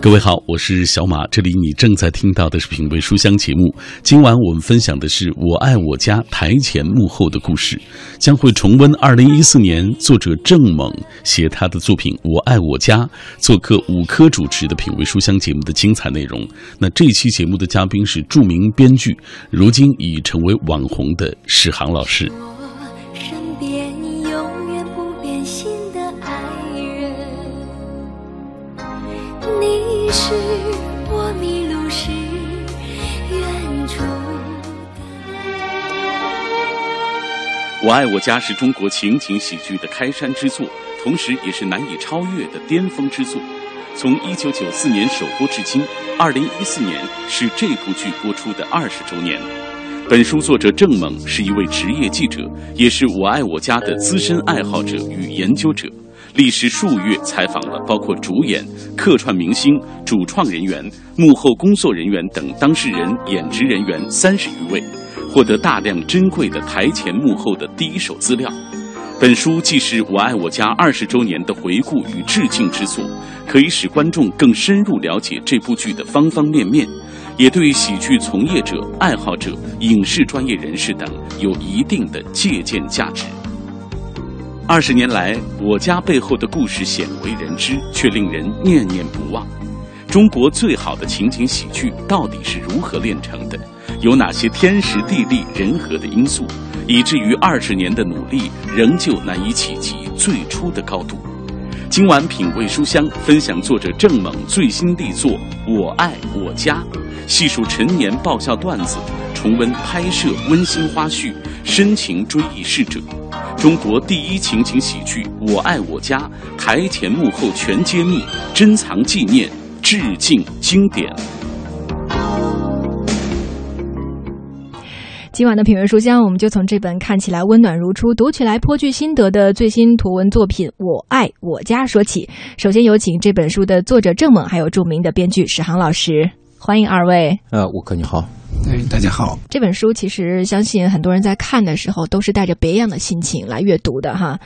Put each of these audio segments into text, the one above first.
各位好，我是小马，这里你正在听到的是品味书香节目。今晚我们分享的是我爱我家台前幕后的故事，将会重温二零一四年作者郑猛写他的作品《我爱我家》，做客五科主持的品味书香节目的精彩内容。那这期节目的嘉宾是著名编剧，如今已成为网红的史航老师。我爱我家是中国情景喜剧的开山之作，同时也是难以超越的巅峰之作。从一九九四年首播至今，二零一四年是这部剧播出的二十周年。本书作者郑猛是一位职业记者，也是我爱我家的资深爱好者与研究者。历时数月，采访了包括主演、客串明星、主创人员、幕后工作人员等当事人、演职人员三十余位，获得大量珍贵的台前幕后的第一手资料。本书既是我爱我家二十周年的回顾与致敬之作，可以使观众更深入了解这部剧的方方面面。也对喜剧从业者、爱好者、影视专业人士等有一定的借鉴价值。二十年来，我家背后的故事鲜为人知，却令人念念不忘。中国最好的情景喜剧到底是如何炼成的？有哪些天时地利人和的因素，以至于二十年的努力仍旧难以企及最初的高度？今晚品味书香，分享作者郑猛最新力作《我爱我家》。细数陈年爆笑段子，重温拍摄温馨花絮，深情追忆逝者。中国第一情景喜剧《我爱我家》台前幕后全揭秘，珍藏纪念，致敬经典。今晚的品味书香，我们就从这本看起来温暖如初、读起来颇具心得的最新图文作品《我爱我家》说起。首先有请这本书的作者郑猛，还有著名的编剧史航老师。欢迎二位。呃，吴克你好。哎，大家好。这本书其实相信很多人在看的时候都是带着别样的心情来阅读的哈。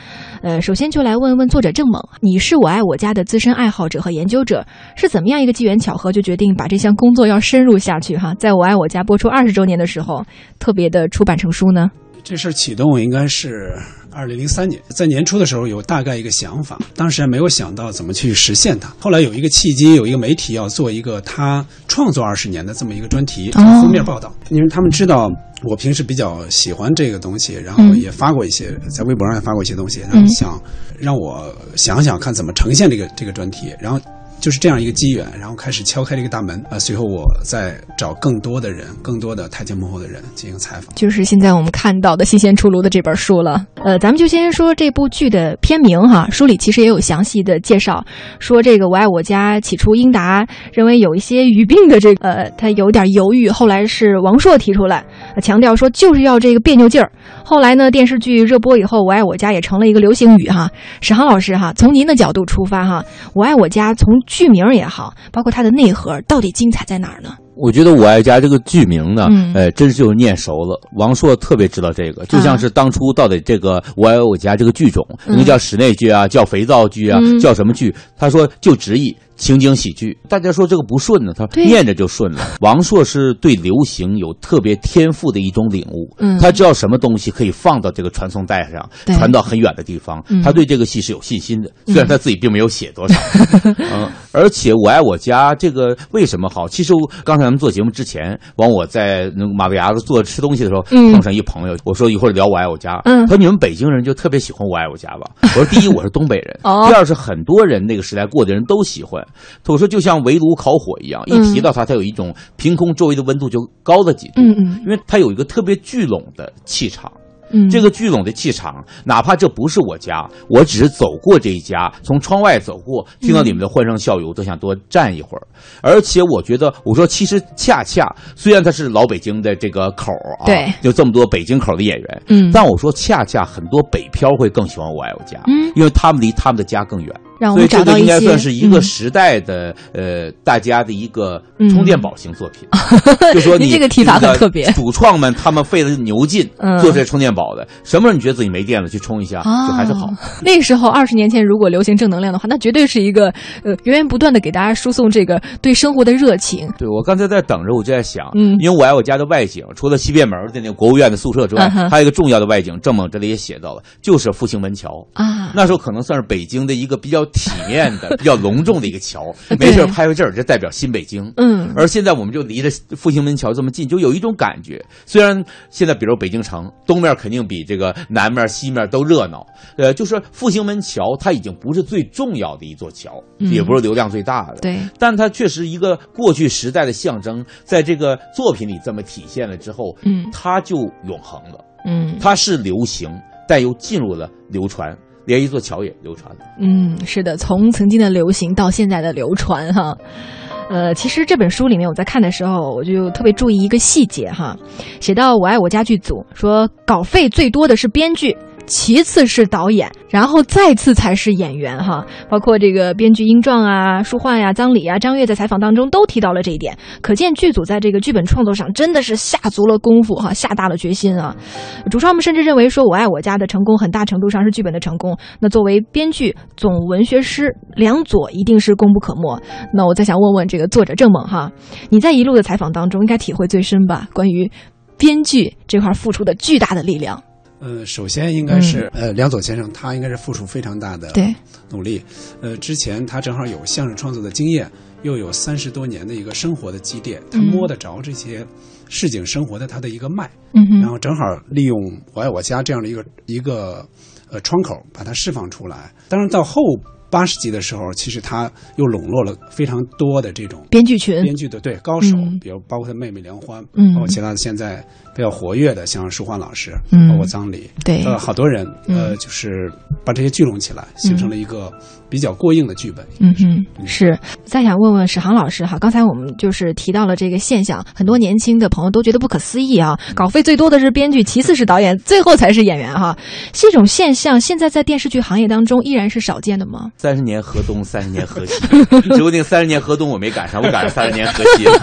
呃，首先就来问问作者郑猛，你是我爱我家的资深爱好者和研究者，是怎么样一个机缘巧合就决定把这项工作要深入下去哈？在我爱我家播出二十周年的时候，特别的出版成书呢？这事启动应该是二零零三年，在年初的时候有大概一个想法，当时还没有想到怎么去实现它。后来有一个契机，有一个媒体要做一个他创作二十年的这么一个专题封面报道，因为他们知道我平时比较喜欢这个东西，然后也发过一些在微博上也发过一些东西，然后想让我想想看怎么呈现这个这个专题，然后。就是这样一个机缘，然后开始敲开这个大门啊。随后我再找更多的人，更多的台前幕后的人进行采访。就是现在我们看到的新鲜出炉的这本书了。呃，咱们就先说这部剧的片名哈。书里其实也有详细的介绍，说这个《我爱我家》起初英达认为有一些语病的这个，呃，他有点犹豫。后来是王朔提出来，强调说就是要这个别扭劲儿。后来呢，电视剧热播以后，《我爱我家》也成了一个流行语哈。史航老师哈，从您的角度出发哈，《我爱我家》从剧名也好，包括它的内核，到底精彩在哪儿呢？我觉得《我爱家》这个剧名呢，呃，真是就是念熟了。王朔特别知道这个，就像是当初到底这个《我爱我家》这个剧种，应该叫室内剧啊，叫肥皂剧啊，叫什么剧？他说就直译。情景喜剧，大家说这个不顺呢，他念着就顺了。王朔是对流行有特别天赋的一种领悟，他知道什么东西可以放到这个传送带上，传到很远的地方。他对这个戏是有信心的，虽然他自己并没有写多少。嗯，而且《我爱我家》这个为什么好？其实刚才咱们做节目之前，往我在那个马路牙子坐吃东西的时候，碰上一朋友，我说一会儿聊《我爱我家》，他说你们北京人就特别喜欢《我爱我家》吧？我说第一我是东北人，第二是很多人那个时代过的人都喜欢。我说就像围炉烤火一样，一提到它，它有一种凭空周围的温度就高了几度，因为它有一个特别聚拢的气场。这个聚拢的气场，哪怕这不是我家，我只是走过这一家，从窗外走过，听到你们的欢声笑语，我都想多站一会儿。而且我觉得，我说其实恰恰，虽然他是老北京的这个口啊，对，就这么多北京口的演员，嗯，但我说恰恰很多北漂会更喜欢我爱我家，嗯，因为他们离他们的家更远。让我们找到一些。应该算是一个时代的呃，大家的一个充电宝型作品。就说你这个提法很特别，主创们他们费了牛劲 做这充电宝的，什么时候你觉得自己没电了，去充一下就还是好。那个时候二十年前，如果流行正能量的话，那绝对是一个呃源源不断的给大家输送这个对生活的热情。对我刚才在等着，我就在想，嗯，因为我爱我家的外景，除了西便门的那个国务院的宿舍之外，还有一个重要的外景，郑猛这里也写到了，就是复兴门桥啊。那时候可能算是北京的一个比较体面的、比较隆重的一个桥，没事拍个这儿，就代表新北京。嗯，而现在我们就离着复兴门桥这么近，就有一种感觉。虽然现在比如北京城东面肯定比这个南面、西面都热闹，呃，就是复兴门桥它已经不是最重要的一座桥，也不是流量最大的，对，但它确实一个过去时代的象征，在这个作品里这么体现了之后，嗯，它就永恒了，嗯，它是流行，但又进入了流传。连一座桥也流传。嗯，是的，从曾经的流行到现在的流传，哈，呃，其实这本书里面我在看的时候，我就特别注意一个细节，哈，写到《我爱我家》剧组说稿费最多的是编剧。其次是导演，然后再次才是演员哈。包括这个编剧英壮啊、舒焕呀、张礼啊、张悦在采访当中都提到了这一点，可见剧组在这个剧本创作上真的是下足了功夫哈，下大了决心啊。主创们甚至认为说，《我爱我家》的成功很大程度上是剧本的成功。那作为编剧总文学师梁左一定是功不可没。那我再想问问这个作者郑猛哈，你在一路的采访当中应该体会最深吧？关于编剧这块付出的巨大的力量。呃，首先应该是呃，梁左先生他应该是付出非常大的努力。呃，之前他正好有相声创作的经验，又有三十多年的一个生活的积淀，他摸得着这些市井生活的他的一个脉。嗯然后正好利用《我爱我家》这样的一个一个呃窗口，把它释放出来。当然到后。八十集的时候，其实他又笼络了非常多的这种编剧群、编剧的对高手，比如包括他妹妹梁欢，嗯，包括其他的现在比较活跃的，像舒焕老师，嗯，包括张黎，对，呃，好多人，呃，就是把这些聚拢起来，形成了一个。比较过硬的剧本，嗯哼，是。再想问问史航老师哈，刚才我们就是提到了这个现象，很多年轻的朋友都觉得不可思议啊。稿费最多的是编剧，其次是导演，最后才是演员哈。这种现象现在在电视剧行业当中依然是少见的吗？三十年河东，三十年河西，只不定三十年河东我没赶上，我赶上三十年河西了。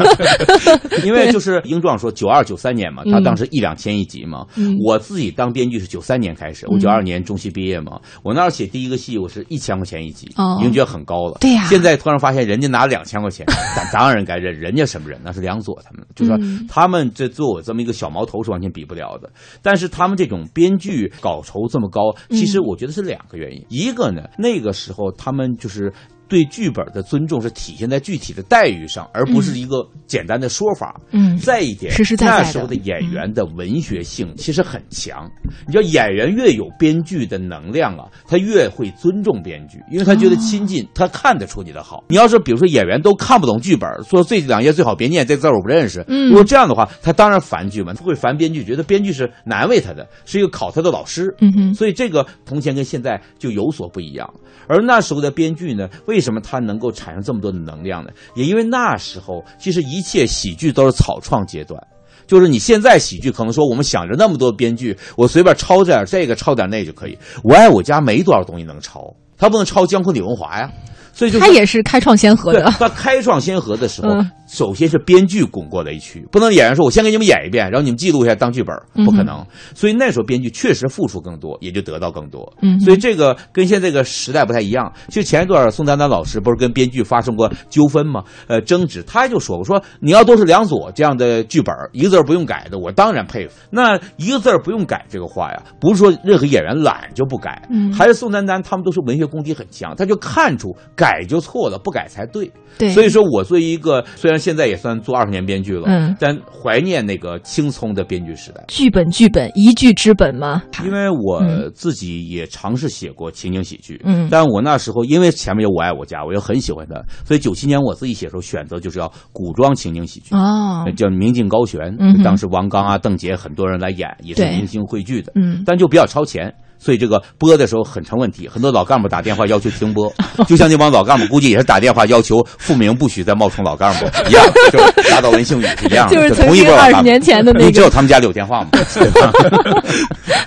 因为就是英壮说九二九三年嘛，他当时一两千一集嘛。我自己当编剧是九三年开始，我九二年中戏毕业嘛，我那时候写第一个戏我是一千块钱一集。已经觉得很高了。对呀，现在突然发现人家拿两千块钱，咱当然该认，人家什么人？那是梁左他们，就说他们这做我这么一个小毛头是完全比不了的。但是他们这种编剧稿酬这么高，其实我觉得是两个原因。一个呢，那个时候他们就是。对剧本的尊重是体现在具体的待遇上，而不是一个简单的说法。嗯，再一点，那时候的演员的文学性其实很强。你知道，演员越有编剧的能量啊，他越会尊重编剧，因为他觉得亲近，他看得出你的好。你要是比如说演员都看不懂剧本，说这两页最好别念，这字我不认识。嗯如果这样的话，他当然烦剧嘛，他会烦编剧，觉得编剧是难为他的，是一个考他的老师。嗯哼，所以这个从前跟现在就有所不一样。而那时候的编剧呢，为为为什么它能够产生这么多的能量呢？也因为那时候其实一切喜剧都是草创阶段，就是你现在喜剧可能说我们想着那么多编剧，我随便抄点这个抄点那就可以。我爱我家没多少东西能抄，他不能抄江昆李文华呀。所以就他也是开创先河的。他开创先河的时候，首先是编剧拱过雷区，不能演员说：“我先给你们演一遍，然后你们记录一下当剧本。”不可能。所以那时候编剧确实付出更多，也就得到更多。嗯。所以这个跟现在这个时代不太一样。就前一段宋丹丹老师不是跟编剧发生过纠纷吗？呃，争执，他就说我：“说你要都是梁左这样的剧本，一个字不用改的，我当然佩服。那一个字不用改这个话呀，不是说任何演员懒就不改，嗯还是宋丹丹他们都是文学功底很强，他就看出。”改就错了，不改才对。对，所以说我作为一个虽然现在也算做二十年编剧了，嗯，但怀念那个青葱的编剧时代。剧本，剧本，一剧之本吗？因为我自己也尝试写过情景喜剧，嗯，但我那时候因为前面有《我爱我家》，我又很喜欢它，所以九七年我自己写的时候选择就是要古装情景喜剧哦，叫《明镜高悬》，当时王刚啊、邓婕很多人来演，也是明星汇聚的，嗯，但就比较超前。所以这个播的时候很成问题，很多老干部打电话要求停播，就像那帮老干部估计也是打电话要求复明不许再冒充老干部 一样，就打到文星宇是一样的，就是同一波二十年前的那个，你知道他们家里有电话吗？对吧？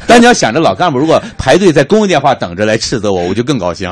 但你要想着老干部如果排队在公用电话等着来斥责我，我就更高兴。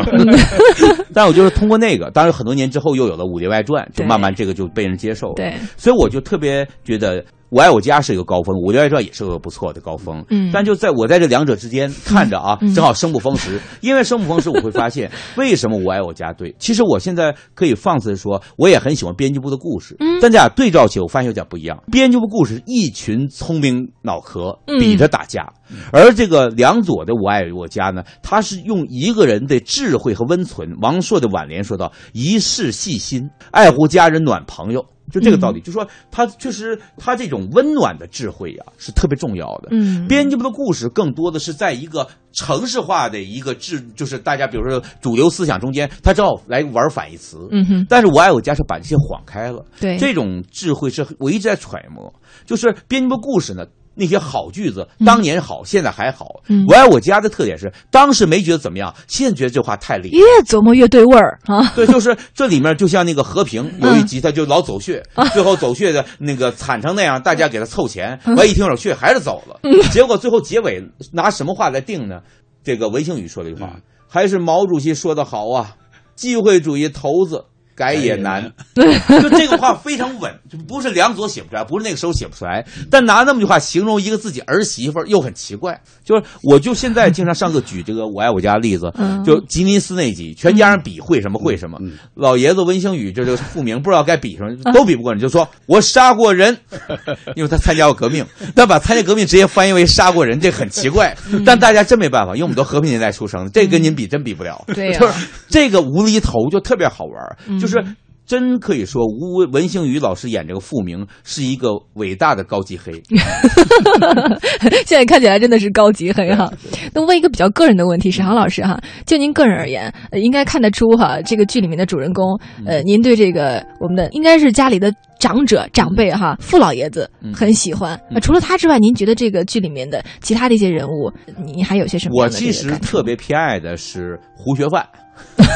但我就是通过那个，当然很多年之后又有了《武林外传》，就慢慢这个就被人接受。对，所以我就特别觉得。我爱我家是一个高峰，武林外传也是个不错的高峰。嗯，但就在我在这两者之间看着啊，正好生不逢时。因为生不逢时，我会发现 为什么我爱我家对。其实我现在可以放肆的说，我也很喜欢编辑部的故事。嗯，但这俩对照起，我发现有点不一样。编辑部故事一群聪明脑壳比着打架，而这个梁左的我爱我家呢，他是用一个人的智慧和温存。王朔的挽联说到：“一世细心，爱护家人，暖朋友。”就这个道理，就说他确实他这种温暖的智慧呀，是特别重要的。嗯，编辑部的故事更多的是在一个城市化的一个智，就是大家比如说主流思想中间，他正好来玩反义词。嗯哼，但是我爱我家是把这些晃开了。对，这种智慧是我一直在揣摩。就是编辑部故事呢。那些好句子，当年好，现在还好。我爱我家的特点是，当时没觉得怎么样，现在觉得这话太厉害。越琢磨越对味儿啊！对，就是这里面就像那个和平有一集，他就老走穴，最后走穴的那个惨成那样，大家给他凑钱，完一听有穴还是走了。结果最后结尾拿什么话来定呢？这个韦庆宇说了一句话，还是毛主席说的好啊，机会主义头子。改也难，就这个话非常稳，就不是梁左写不出来，不是那个时候写不出来。但拿那么句话形容一个自己儿媳妇又很奇怪。就是，我就现在经常上课举这个“我爱我家”的例子，就吉尼斯那集，全家人比会什么会什么。老爷子温星宇这这个复明不知道该比什么，都比不过你，就说我杀过人，因为他参加过革命，但把参加革命直接翻译为杀过人，这很奇怪。但大家真没办法，因为我们都和平年代出生的，这跟您比真比不了。对就是这个无厘头就特别好玩，就是。真可以说，吴文星宇老师演这个傅明是一个伟大的高级黑。现在看起来真的是高级黑哈。那问一个比较个人的问题，史航老师哈，就您个人而言，应该看得出哈，这个剧里面的主人公，呃，您对这个我们的应该是家里的长者长辈哈，傅老爷子很喜欢。那除了他之外，您觉得这个剧里面的其他的一些人物，您还有些什么？我其实特别偏爱的是胡学范。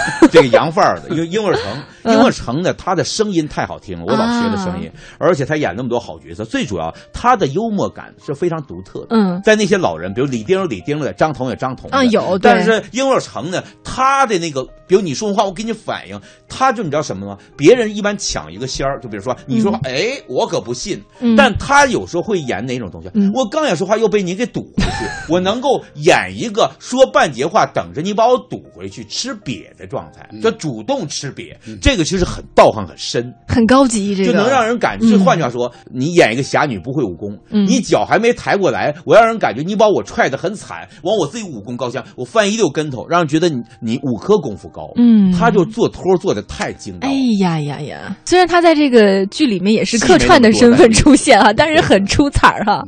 这个洋范儿的，因为婴儿城，婴儿城呢，他的声音太好听了，我老学的声音，而且他演那么多好角色，最主要他的幽默感是非常独特的。嗯，在那些老人，比如李丁有李丁的，张彤有张彤啊，有。但是英儿成呢，他的那个，比如你说话，我给你反应，他就你知道什么吗？别人一般抢一个仙儿，就比如说你说话，哎，我可不信。但他有时候会演哪种东西？我刚想说话，又被你给堵回去。我能够演一个说半截话，等着你把我堵回去，吃瘪的状态，叫主动吃瘪。这个其实很道行很深，很高级，这个就能让人感觉。换句话说，你演一个侠女不会武功，你脚还没抬过来，我让人感觉你把我踹得很惨，往我自己武功高强，我翻一溜跟头，让人觉得你你五科功夫高。嗯，他就做托做的太精。哎呀呀呀！虽然他在这个剧里面也是客串的身份出现啊，但是很出彩儿哈。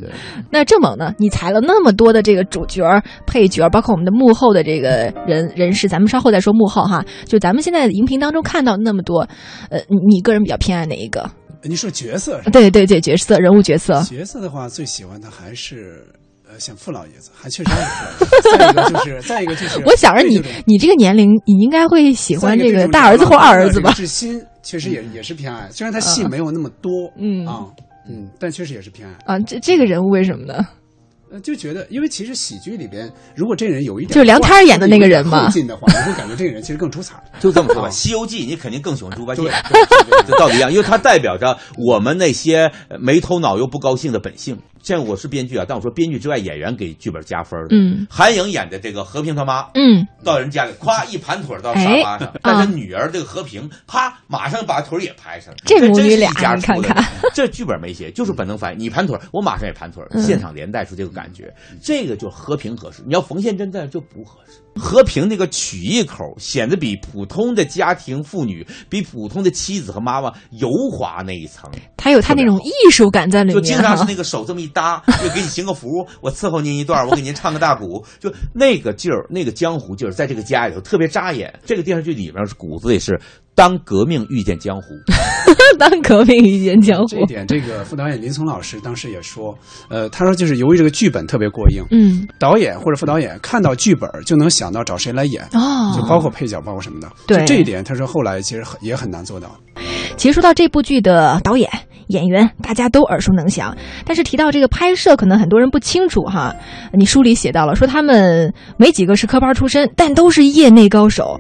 那郑猛呢？你裁了那么多的这个主角、配角，包括我们的幕后的这个人人士，咱们稍后再说幕后哈。就咱们现在荧屏当中看到那么多，呃，你个人比较偏爱哪一个？你说角色？对对对，角色人物角色。角色的话，最喜欢的还是呃，像傅老爷子，还确实是。再一个就是，再一个就是，我想着你，你这个年龄，你应该会喜欢这个大儿子或二儿子吧？志新确实也也是偏爱，虽然他戏没有那么多，嗯啊，嗯，但确实也是偏爱啊。这这个人物为什么呢？呃，就觉得，因为其实喜剧里边，如果这人有一点就是梁天演的那个人嘛，近的话，你会感觉这个人其实更出彩。就这么说吧，《西游记》你肯定更喜欢猪八戒，这道理一样，因为它代表着我们那些没头脑又不高兴的本性。像我是编剧啊，但我说编剧之外，演员给剧本加分的。嗯，韩颖演的这个和平他妈，嗯，到人家里，咵一盘腿到沙发上，但是女儿这个和平，啪，马上把腿也拍上。这母女俩，家看看，这剧本没写，就是本能反应。你盘腿，我马上也盘腿，现场连带出这个感觉，这个就和平合适。你要冯宪珍在就不合适。和平那个曲艺口显得比普通的家庭妇女，比普通的妻子和妈妈油滑那一层。他有他那种艺术感在里面，就经常是那个手这么一搭，就给你行个福，我伺候您一段，我给您唱个大鼓，就那个劲儿，那个江湖劲儿，在这个家里头特别扎眼。这个电视剧里面骨子里是。当革命遇见江湖，当革命遇见江湖。这一点，这个副导演林松老师当时也说，呃，他说就是由于这个剧本特别过硬，嗯，导演或者副导演看到剧本就能想到找谁来演，哦，就包括配角，包括什么的。对，这一点他说后来其实也很难做到。其实说到这部剧的导演。演员大家都耳熟能详，但是提到这个拍摄，可能很多人不清楚哈。你书里写到了，说他们没几个是科班出身，但都是业内高手。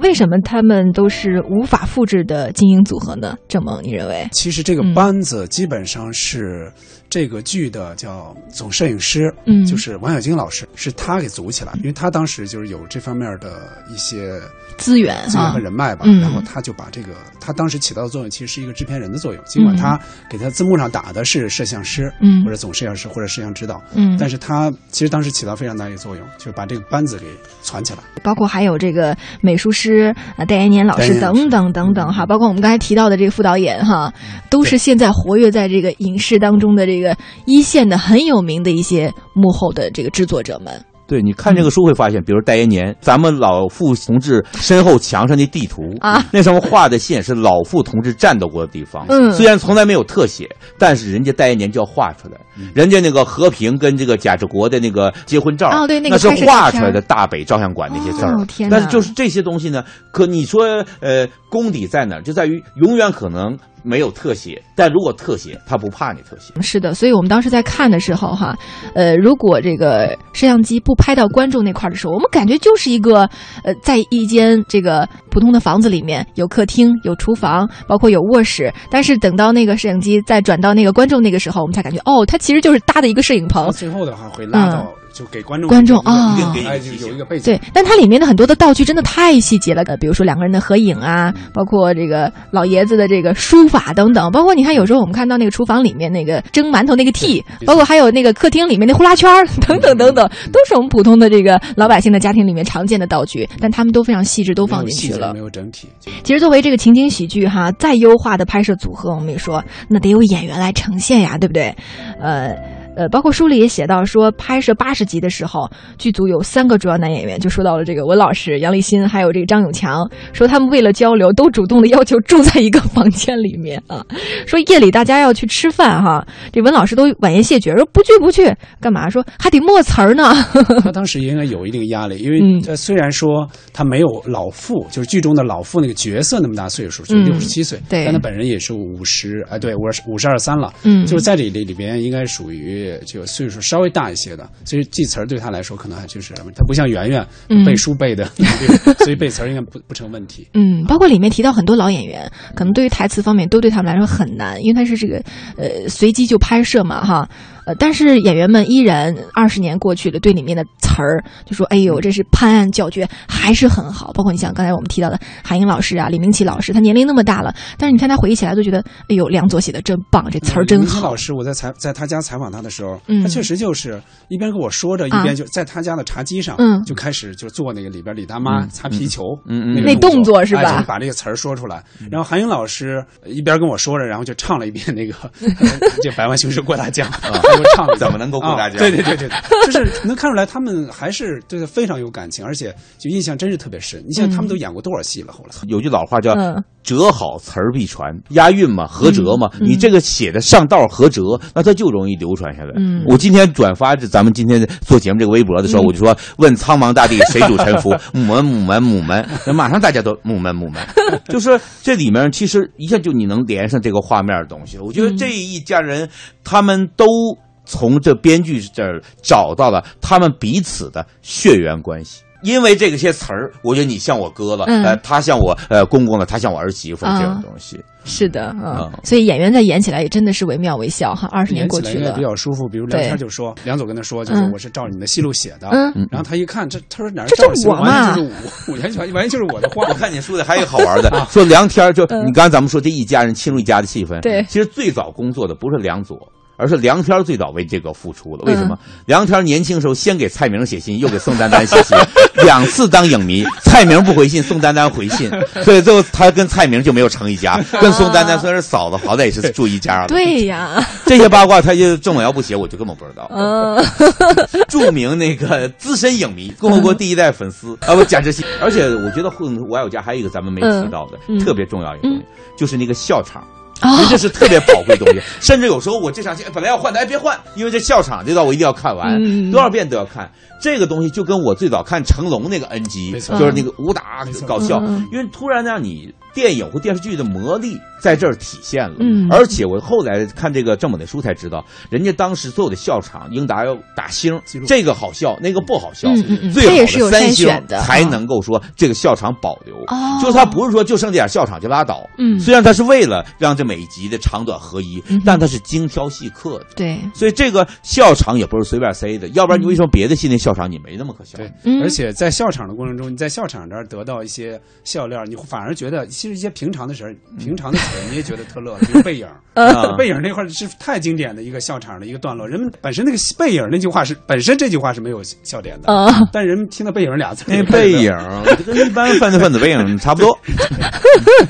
为什么他们都是无法复制的精英组合呢？郑萌，你认为？其实这个班子基本上是这个剧的叫总摄影师，嗯，就是王小晶老师，是他给组起来，因为他当时就是有这方面的一些。资源、资源和人脉吧，然后他就把这个，他当时起到的作用其实是一个制片人的作用。尽管他给他字幕上打的是摄像师，嗯，或者总摄像师或者摄像指导，嗯，但是他其实当时起到非常大一个作用，就是把这个班子给攒起来。包括还有这个美术师啊，戴延年老师等等等等哈，包括我们刚才提到的这个副导演哈，都是现在活跃在这个影视当中的这个一线的很有名的一些幕后的这个制作者们。对，你看这个书会发现，比如戴延年，咱们老傅同志身后墙上的地图啊，那上面画的线是老傅同志战斗过的地方。嗯，虽然从来没有特写，但是人家戴延年就要画出来。人家那个和平跟这个贾志国的那个结婚照，哦，对，那是画出来的大北照相馆那些字儿。但是就是这些东西呢，可你说呃功底在哪儿？就在于永远可能。没有特写，但如果特写，他不怕你特写。是的，所以我们当时在看的时候，哈，呃，如果这个摄像机不拍到观众那块的时候，我们感觉就是一个，呃，在一间这个普通的房子里面，有客厅、有厨房，包括有卧室。但是等到那个摄影机再转到那个观众那个时候，我们才感觉，哦，它其实就是搭的一个摄影棚。最后的话会拉到。就给观众观众啊，哎，就有一个背景。对，但它里面的很多的道具真的太细节了，呃，比如说两个人的合影啊，包括这个老爷子的这个书法等等，包括你看有时候我们看到那个厨房里面那个蒸馒头那个屉，包括还有那个客厅里面那呼啦圈等等 等等，都是我们普通的这个老百姓的家庭里面常见的道具，但他们都非常细致，都放进去了。没有整体。其实作为这个情景喜剧哈，再优化的拍摄组合，我们也说那得有演员来呈现呀，对不对？呃。呃，包括书里也写到说，拍摄八十集的时候，剧组有三个主要男演员，就说到了这个文老师、杨立新，还有这个张永强，说他们为了交流，都主动的要求住在一个房间里面啊。说夜里大家要去吃饭哈，这文老师都婉言谢绝，说不去不去，干嘛？说还得默词儿呢。他当时应该有一定压力，因为呃，虽然说他没有老傅，就是剧中的老傅那个角色那么大岁数，就六十七岁，对，但他本人也是五十，哎，对，五十五十二三了，嗯，就是在这里里边应该属于。就岁数稍微大一些的，所以记词儿对他来说可能还就是他不像圆圆背书背的，所以背词儿应该不不成问题。嗯，包括里面提到很多老演员，可能对于台词方面都对他们来说很难，因为他是这个呃随机就拍摄嘛哈。呃，但是演员们依然二十年过去了，对里面的词儿就说：“哎呦，这是判案叫绝，还是很好。”包括你像刚才我们提到的韩英老师啊，李明启老师，他年龄那么大了，但是你看他回忆起来都觉得：“哎呦，梁左写的真棒，这词儿真好。”老师，我在采在他家采访他的时候，他确实就是一边跟我说着，一边就在他家的茶几上，嗯，就开始就做那个里边李大妈擦皮球，嗯嗯，那动作是吧？把这个词儿说出来。然后韩英老师一边跟我说着，然后就唱了一遍那个这百万雄师过大江，又唱了怎么能够。过大家，对对对对，就是能看出来他们还是对他非常有感情，而且就印象真是特别深。你想他们都演过多少戏了？后来有句老话叫“折好词儿必传”，押韵嘛，合辙嘛。你这个写的上道合辙，那它就容易流传下来。我今天转发咱们今天做节目这个微博的时候，我就说问苍茫大地谁主沉浮？母门母门母门，那马上大家都母门母门。就是这里面其实一下就你能连上这个画面的东西。我觉得这一家人他们都。从这编剧这儿找到了他们彼此的血缘关系，因为这个些词儿，我觉得你像我哥了，呃，他像我呃公公了，他像我儿媳妇这种东西。是的，嗯，所以演员在演起来也真的是惟妙惟肖哈。二十年过去了，比较舒服。比如梁天就说，梁总跟他说，就是我是照你的戏路写的，嗯，然后他一看这，他说哪儿照我嘛？就是我，完全完全就是我的话。我看你说的还有好玩的，说梁天就你刚才咱们说这一家人亲如一家的气氛，对，其实最早工作的不是梁左。而是梁天最早为这个付出了。为什么？梁天年轻时候先给蔡明写信，又给宋丹丹写信，两次当影迷，蔡明不回信，宋丹丹回信，所以最后他跟蔡明就没有成一家，跟宋丹丹虽然是嫂子，好歹也是住一家了。对呀，这些八卦他就郑某要不写，我就根本不知道。嗯，著名那个资深影迷，共和国第一代粉丝啊，不贾志新。而且我觉得《我爱我家》还有一个咱们没提到的特别重要一个东西，就是那个笑场。人家是特别宝贵东西，甚至有时候我这场戏本来要换的，哎，别换，因为这笑场这段我一定要看完，多少遍都要看。这个东西就跟我最早看成龙那个 NG，就是那个武打搞笑，因为突然让你。电影或电视剧的魔力在这儿体现了，嗯，而且我后来看这个郑猛的书才知道，人家当时所有的笑场，英达要打星，这个好笑，那个不好笑，最好的三星才能够说这个笑场保留，就是他不是说就剩这点笑场就拉倒，嗯，虽然他是为了让这每集的长短合一，但它是精挑细刻的，对，所以这个笑场也不是随便塞的，要不然你为什么别的系那笑场你没那么可笑？对，而且在笑场的过程中，你在笑场这儿得到一些笑料，你反而觉得。其实一些平常的事儿，平常的事儿，你也觉得特乐。比如背影，背影那块儿是太经典的一个笑场的一个段落。人们本身那个背影那句话是本身这句话是没有笑点的，但人们听到背影俩字，那背影跟一般犯罪分子背影差不多。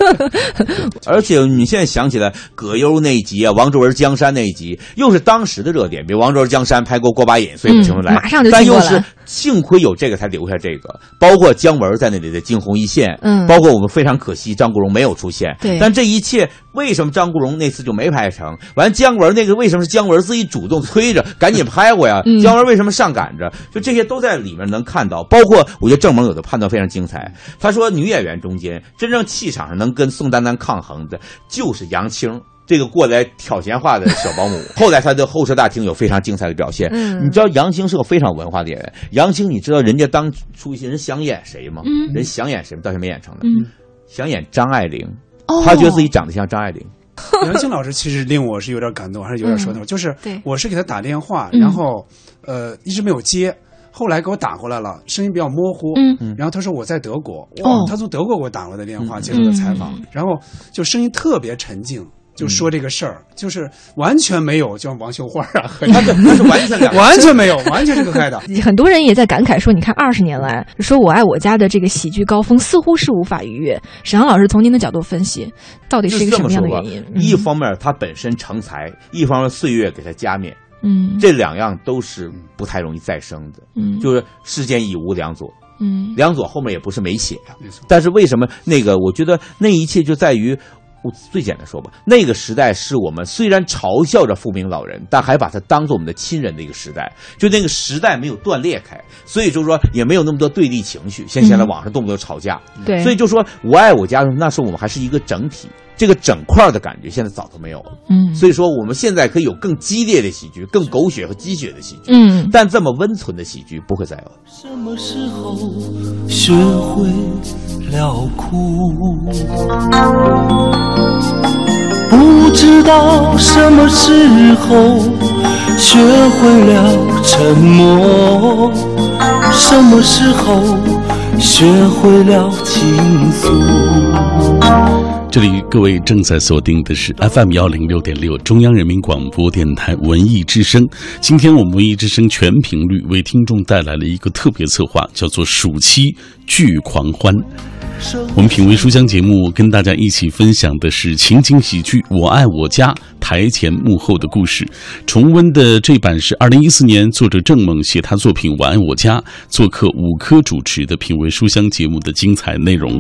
而且你现在想起来葛优那一集啊，王志文江山那一集，又是当时的热点，比如王志文江山拍过过把瘾，所以请出来，马上就但又是幸亏有这个才留下这个，包括姜文在那里的惊鸿一现，嗯，包括我们非常可惜张。张国荣没有出现，对，但这一切为什么张国荣那次就没拍成？完，姜文那个为什么是姜文自己主动催着 赶紧拍过呀？姜文为什么上赶着？就这些都在里面能看到。包括我觉得郑萌有的判断非常精彩。他说，女演员中间真正气场上能跟宋丹丹抗衡的，就是杨青这个过来挑闲话的小保姆。后来他的候车大厅有非常精彩的表现。你知道杨青是个非常文化的演员。杨青，你知道人家当初一些人想演谁吗？人想演谁，到现在没演成的。想演张爱玲，他觉得自己长得像张爱玲。杨青老师其实令我是有点感动，还是有点说头。就是我是给他打电话，然后呃一直没有接，后来给我打过来了，声音比较模糊。嗯，然后他说我在德国，哇，他从德国给我打过来的电话，接受的采访，然后就声音特别沉静。就说这个事儿，就是完全没有像王秀花啊，他的 他是完全完全没有，完全是隔开的。很多人也在感慨说：“你看二十年来，说我爱我家的这个喜剧高峰似乎是无法逾越。”沈阳老师从您的角度分析，到底是一个什么样的原因？一方面他本身成才，一方面岁月给他加冕，嗯，这两样都是不太容易再生的。嗯，就是世间已无梁左，嗯，梁左后面也不是没写呀。但是为什么那个？我觉得那一切就在于。最简单说吧，那个时代是我们虽然嘲笑着富明老人，但还把他当做我们的亲人的一个时代。就那个时代没有断裂开，所以就是说也没有那么多对立情绪。像现在网上动不动吵架，对，所以就说我爱我家，那时候我们还是一个整体，这个整块的感觉现在早都没有了。嗯，所以说我们现在可以有更激烈的喜剧，更狗血和鸡血的喜剧。嗯，但这么温存的喜剧不会再有了。什么时候学会了哭？不知道什么时候学会了沉默，什么时候学会了倾诉。这里各位正在锁定的是 FM 幺零六点六中央人民广播电台文艺之声。今天我们文艺之声全频率为听众带来了一个特别策划，叫做暑期剧狂欢。我们品味书香节目，跟大家一起分享的是情景喜剧《我爱我家》台前幕后的故事。重温的这版是二零一四年作者郑猛写他作品《我爱我家》，做客五科主持的品味书香节目的精彩内容。